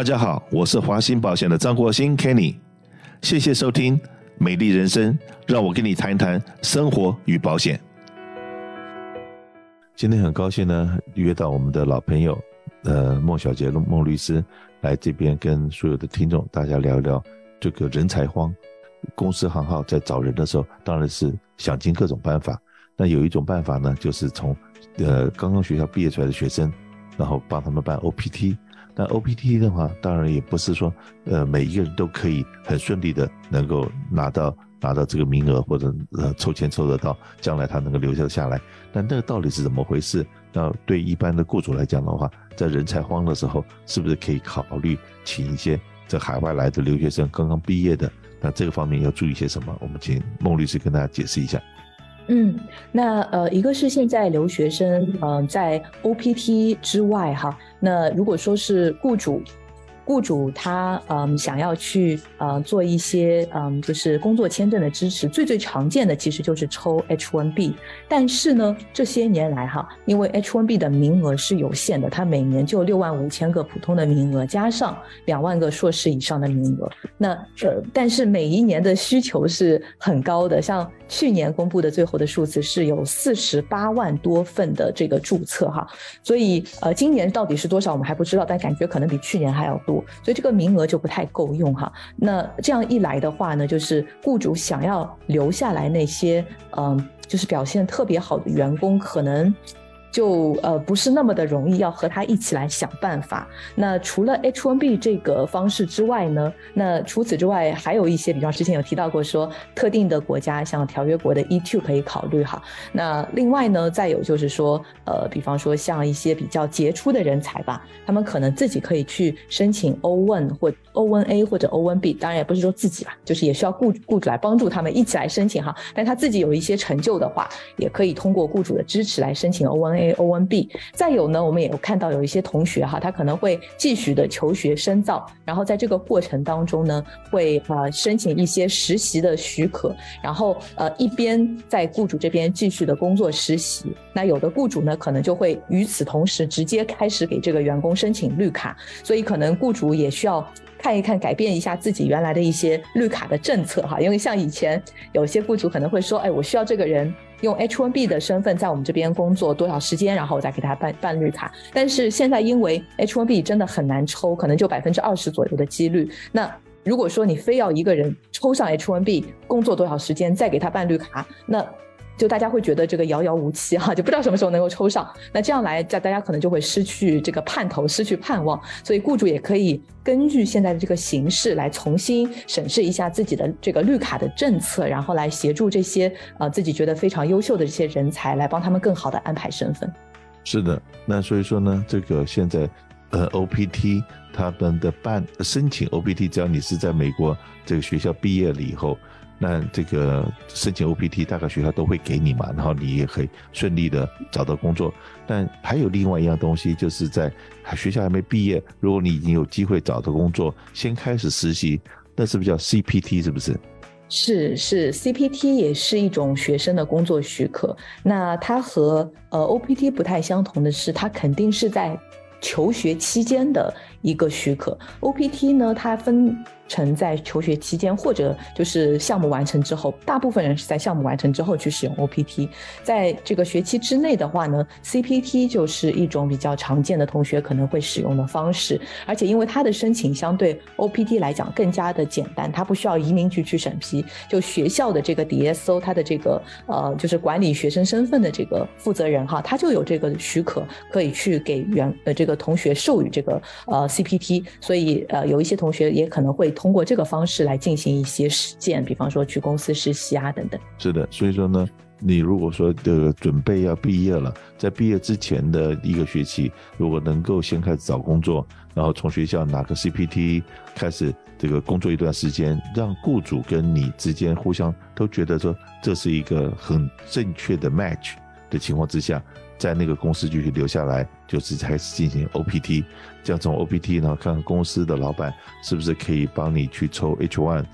大家好，我是华鑫保险的张国兴 Kenny，谢谢收听《美丽人生》，让我跟你谈一谈生活与保险。今天很高兴呢，约到我们的老朋友，呃，孟小杰孟律师来这边跟所有的听众大家聊一聊这个人才荒。公司行号在找人的时候，当然是想尽各种办法。那有一种办法呢，就是从呃刚刚学校毕业出来的学生，然后帮他们办 OPT。那 OPT 的话，当然也不是说，呃，每一个人都可以很顺利的能够拿到拿到这个名额，或者呃抽签抽得到，将来他能够留下下来。那那个到底是怎么回事？那对一般的雇主来讲的话，在人才荒的时候，是不是可以考虑请一些在海外来的留学生刚刚毕业的？那这个方面要注意些什么？我们请孟律师跟大家解释一下。嗯，那呃，一个是现在留学生，嗯、在 OPT 之外哈，那如果说是雇主。雇主他嗯想要去呃做一些嗯就是工作签证的支持，最最常见的其实就是抽 H1B，但是呢这些年来哈，因为 H1B 的名额是有限的，它每年就六万五千个普通的名额，加上两万个硕士以上的名额，那呃但是每一年的需求是很高的，像去年公布的最后的数字是有四十八万多份的这个注册哈，所以呃今年到底是多少我们还不知道，但感觉可能比去年还要所以这个名额就不太够用哈。那这样一来的话呢，就是雇主想要留下来那些嗯，就是表现特别好的员工，可能。就呃不是那么的容易，要和他一起来想办法。那除了 H1B 这个方式之外呢，那除此之外还有一些，比方之前有提到过说特定的国家，像条约国的 E2 可以考虑哈。那另外呢，再有就是说，呃，比方说像一些比较杰出的人才吧，他们可能自己可以去申请 O1 或 O1A 或者 O1B，当然也不是说自己吧，就是也需要雇雇主来帮助他们一起来申请哈。但他自己有一些成就的话，也可以通过雇主的支持来申请 O1A。A O N B，再有呢，我们也有看到有一些同学哈，他可能会继续的求学深造，然后在这个过程当中呢，会呃申请一些实习的许可，然后呃一边在雇主这边继续的工作实习。那有的雇主呢，可能就会与此同时直接开始给这个员工申请绿卡，所以可能雇主也需要看一看，改变一下自己原来的一些绿卡的政策哈，因为像以前有些雇主可能会说，哎，我需要这个人。用 H1B 的身份在我们这边工作多少时间，然后我再给他办办绿卡。但是现在因为 H1B 真的很难抽，可能就百分之二十左右的几率。那如果说你非要一个人抽上 H1B 工作多少时间再给他办绿卡，那。就大家会觉得这个遥遥无期哈，就不知道什么时候能够抽上。那这样来，大家可能就会失去这个盼头，失去盼望。所以雇主也可以根据现在的这个形势来重新审视一下自己的这个绿卡的政策，然后来协助这些呃自己觉得非常优秀的这些人才，来帮他们更好的安排身份。是的，那所以说呢，这个现在呃 OPT 他们的办申请 OPT，只要你是在美国这个学校毕业了以后。那这个申请 OPT，大概学校都会给你嘛，然后你也可以顺利的找到工作。但还有另外一样东西，就是在学校还没毕业，如果你已经有机会找到工作，先开始实习，那是不是叫 CPT？是不是？是是，CPT 也是一种学生的工作许可。那它和呃 OPT 不太相同的是，它肯定是在求学期间的一个许可。OPT 呢，它分。成在求学期间，或者就是项目完成之后，大部分人是在项目完成之后去使用 OPT。在这个学期之内的话呢，CPT 就是一种比较常见的同学可能会使用的方式。而且因为它的申请相对 OPT 来讲更加的简单，它不需要移民局去审批，就学校的这个 DSO，它的这个呃就是管理学生身份的这个负责人哈，他就有这个许可可以去给原呃这个同学授予这个呃 CPT。所以呃有一些同学也可能会。通过这个方式来进行一些实践，比方说去公司实习啊等等。是的，所以说呢，你如果说这个准备要毕业了，在毕业之前的一个学期，如果能够先开始找工作，然后从学校拿个 CPT 开始这个工作一段时间，让雇主跟你之间互相都觉得说这是一个很正确的 match 的情况之下。在那个公司继续留下来，就是开始进行 OPT，这样从 OPT 呢，看看公司的老板是不是可以帮你去抽 H1，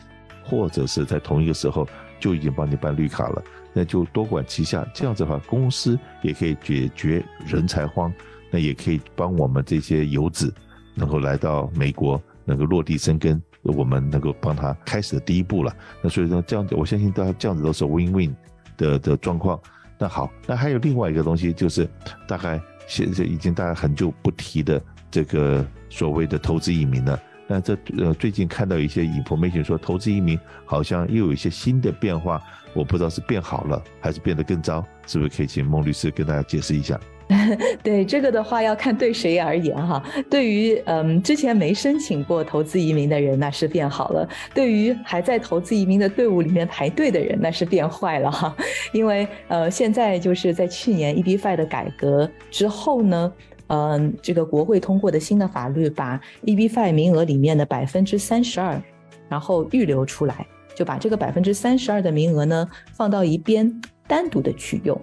或者是在同一个时候就已经帮你办绿卡了，那就多管齐下，这样子的话，公司也可以解决人才荒，那也可以帮我们这些游子能够来到美国，能够落地生根，我们能够帮他开始的第一步了。那所以说这样子，我相信大家这样子都是 win-win 的的状况。那好，那还有另外一个东西，就是大概现在已经大家很久不提的这个所谓的投资移民了。那这呃最近看到一些 information 说，投资移民好像又有一些新的变化，我不知道是变好了还是变得更糟，是不是可以请孟律师跟大家解释一下？对这个的话，要看对谁而言哈。对于嗯之前没申请过投资移民的人，那是变好了；对于还在投资移民的队伍里面排队的人，那是变坏了哈。因为呃现在就是在去年 EB-5 的改革之后呢，嗯这个国会通过的新的法律，把 EB-5 名额里面的百分之三十二，然后预留出来，就把这个百分之三十二的名额呢放到一边，单独的去用。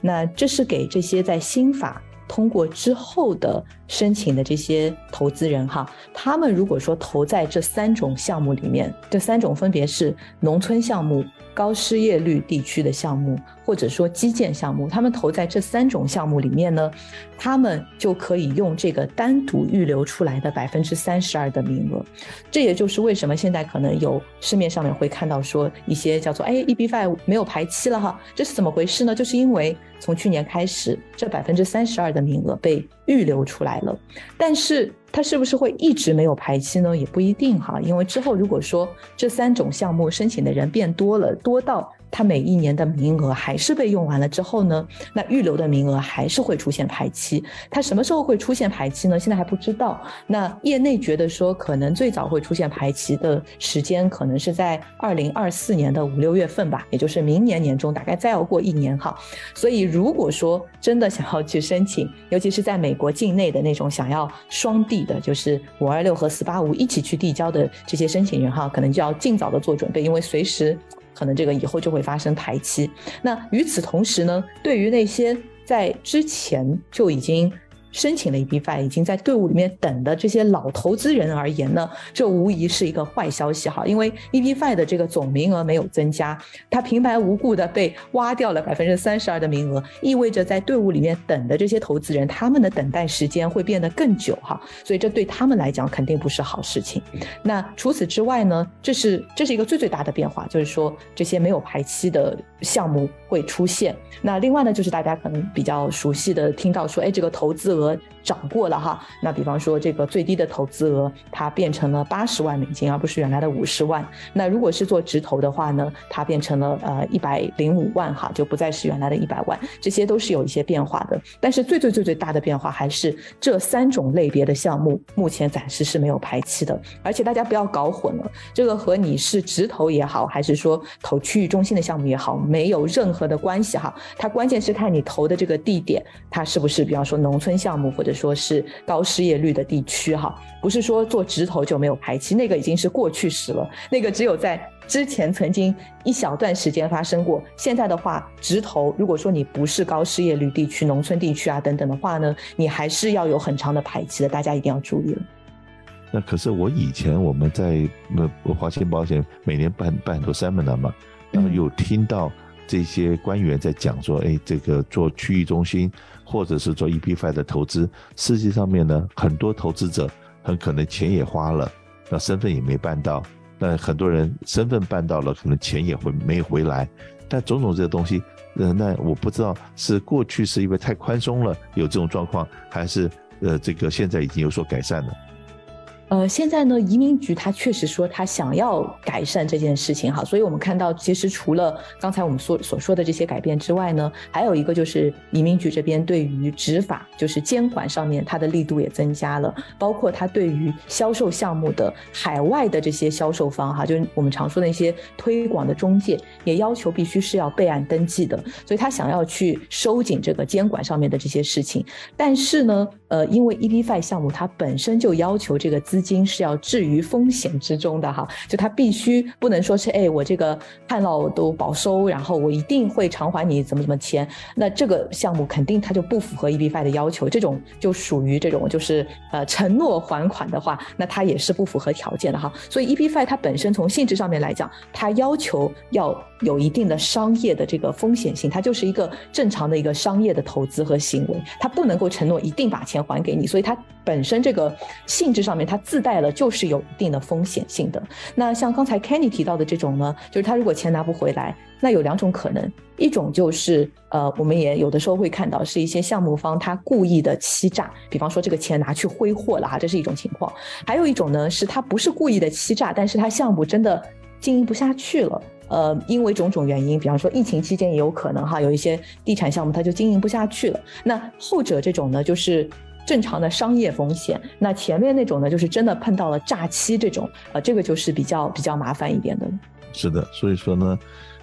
那这是给这些在新法通过之后的申请的这些投资人哈，他们如果说投在这三种项目里面，这三种分别是农村项目。高失业率地区的项目，或者说基建项目，他们投在这三种项目里面呢，他们就可以用这个单独预留出来的百分之三十二的名额。这也就是为什么现在可能有市面上面会看到说一些叫做哎，e b five 没有排期了哈，这是怎么回事呢？就是因为从去年开始，这百分之三十二的名额被预留出来了，但是。它是不是会一直没有排期呢？也不一定哈，因为之后如果说这三种项目申请的人变多了，多到。它每一年的名额还是被用完了之后呢，那预留的名额还是会出现排期。它什么时候会出现排期呢？现在还不知道。那业内觉得说，可能最早会出现排期的时间，可能是在二零二四年的五六月份吧，也就是明年年中，大概再要过一年哈。所以如果说真的想要去申请，尤其是在美国境内的那种想要双递的，就是五二六和四八五一起去递交的这些申请人哈，可能就要尽早的做准备，因为随时。可能这个以后就会发生排期。那与此同时呢，对于那些在之前就已经。申请了 EB-5 已经在队伍里面等的这些老投资人而言呢，这无疑是一个坏消息哈，因为 EB-5 的这个总名额没有增加，他平白无故的被挖掉了百分之三十二的名额，意味着在队伍里面等的这些投资人，他们的等待时间会变得更久哈，所以这对他们来讲肯定不是好事情。那除此之外呢，这是这是一个最最大的变化，就是说这些没有排期的项目会出现。那另外呢，就是大家可能比较熟悉的听到说，哎，这个投资额涨过了哈，那比方说这个最低的投资额它变成了八十万美金，而不是原来的五十万。那如果是做直投的话呢，它变成了呃一百零五万哈，就不再是原来的一百万。这些都是有一些变化的，但是最最最最大的变化还是这三种类别的项目目前暂时是没有排期的。而且大家不要搞混了，这个和你是直投也好，还是说投区域中心的项目也好，没有任何的关系哈。它关键是看你投的这个地点，它是不是比方说农村项目或者说是高失业率的地区哈，不是说做直投就没有排期，那个已经是过去时了，那个只有在之前曾经一小段时间发生过。现在的话，直投如果说你不是高失业率地区、农村地区啊等等的话呢，你还是要有很长的排期的，大家一定要注意了。那可是我以前我们在呃华兴保险每年办办很多 seminar 嘛，然后有听到这些官员在讲说，哎，这个做区域中心。或者是做 EB-5 的投资，实际上面呢，很多投资者很可能钱也花了，那身份也没办到，那很多人身份办到了，可能钱也会没回来，但种种这些东西，呃，那我不知道是过去是因为太宽松了有这种状况，还是呃这个现在已经有所改善了。呃，现在呢，移民局他确实说他想要改善这件事情哈，所以我们看到，其实除了刚才我们所所说的这些改变之外呢，还有一个就是移民局这边对于执法，就是监管上面它的力度也增加了，包括他对于销售项目的海外的这些销售方哈，就是我们常说的一些推广的中介，也要求必须是要备案登记的，所以他想要去收紧这个监管上面的这些事情，但是呢，呃，因为 EB-5 项目它本身就要求这个资金是要置于风险之中的哈，就它必须不能说是哎，我这个看到都保收，然后我一定会偿还你怎么怎么钱，那这个项目肯定它就不符合 EB-5 的要求，这种就属于这种就是呃承诺还款的话，那它也是不符合条件的哈。所以 EB-5 它本身从性质上面来讲，它要求要有一定的商业的这个风险性，它就是一个正常的一个商业的投资和行为，它不能够承诺一定把钱还给你，所以它本身这个性质上面它自带了就是有一定的风险性的。那像刚才 Kenny 提到的这种呢，就是他如果钱拿不回来，那有两种可能，一种就是呃，我们也有的时候会看到是一些项目方他故意的欺诈，比方说这个钱拿去挥霍了哈，这是一种情况。还有一种呢，是他不是故意的欺诈，但是他项目真的经营不下去了。呃，因为种种原因，比方说疫情期间也有可能哈，有一些地产项目它就经营不下去了。那后者这种呢，就是正常的商业风险；那前面那种呢，就是真的碰到了诈欺这种，呃，这个就是比较比较麻烦一点的。是的，所以说呢，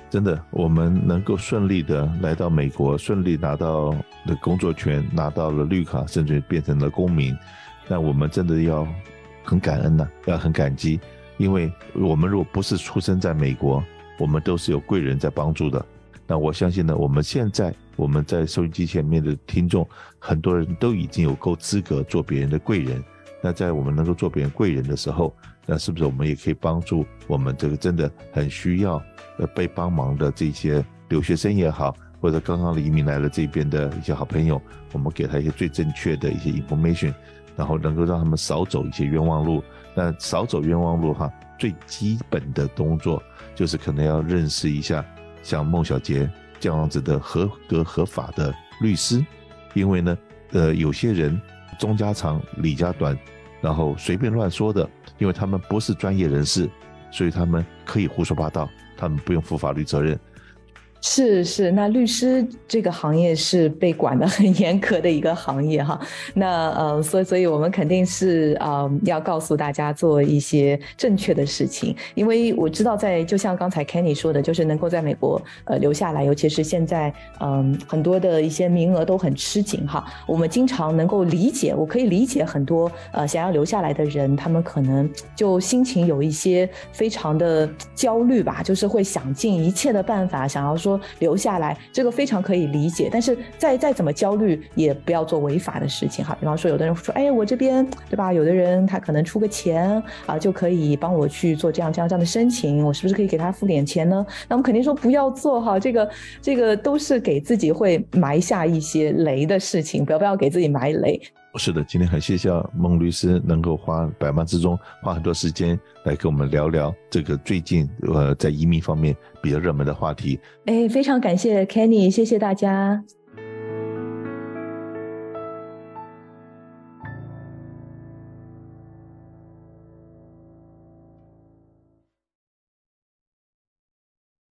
真的我们能够顺利的来到美国，顺利拿到的工作权，拿到了绿卡，甚至变成了公民，那我们真的要很感恩呐、啊，要很感激，因为我们如果不是出生在美国。我们都是有贵人在帮助的，那我相信呢，我们现在我们在收音机前面的听众，很多人都已经有够资格做别人的贵人。那在我们能够做别人贵人的时候，那是不是我们也可以帮助我们这个真的很需要呃被帮忙的这些留学生也好，或者刚刚移民来了这边的一些好朋友，我们给他一些最正确的一些 information，然后能够让他们少走一些冤枉路。那少走冤枉路哈，最基本的动作。就是可能要认识一下像孟小杰这样子的合格合法的律师，因为呢，呃，有些人中家长李家短，然后随便乱说的，因为他们不是专业人士，所以他们可以胡说八道，他们不用负法律责任。是是，那律师这个行业是被管得很严格的一个行业哈。那呃，所以所以我们肯定是呃要告诉大家做一些正确的事情，因为我知道在就像刚才 Kenny 说的，就是能够在美国呃留下来，尤其是现在嗯、很多的一些名额都很吃紧哈。我们经常能够理解，我可以理解很多呃想要留下来的人，他们可能就心情有一些非常的焦虑吧，就是会想尽一切的办法想要说。留下来，这个非常可以理解，但是再再怎么焦虑，也不要做违法的事情哈。比方说，有的人说，哎，我这边对吧？有的人他可能出个钱啊，就可以帮我去做这样这样这样的申请，我是不是可以给他付点钱呢？那我们肯定说不要做哈，这个这个都是给自己会埋下一些雷的事情，不要不要给自己埋雷。是的，今天很谢谢孟律师能够花百忙之中花很多时间来跟我们聊聊这个最近呃在移民方面比较热门的话题。哎，非常感谢 Kenny，谢谢大家。